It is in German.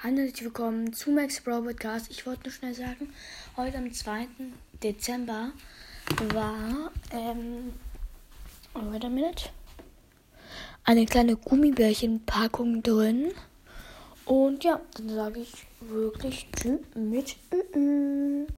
Hallo, herzlich willkommen zu Max Bro Podcast. Ich wollte nur schnell sagen, heute am 2. Dezember war, ähm, wait a minute, eine kleine Gummibärchenpackung drin. Und ja, dann sage ich wirklich Tschüss mit Ö.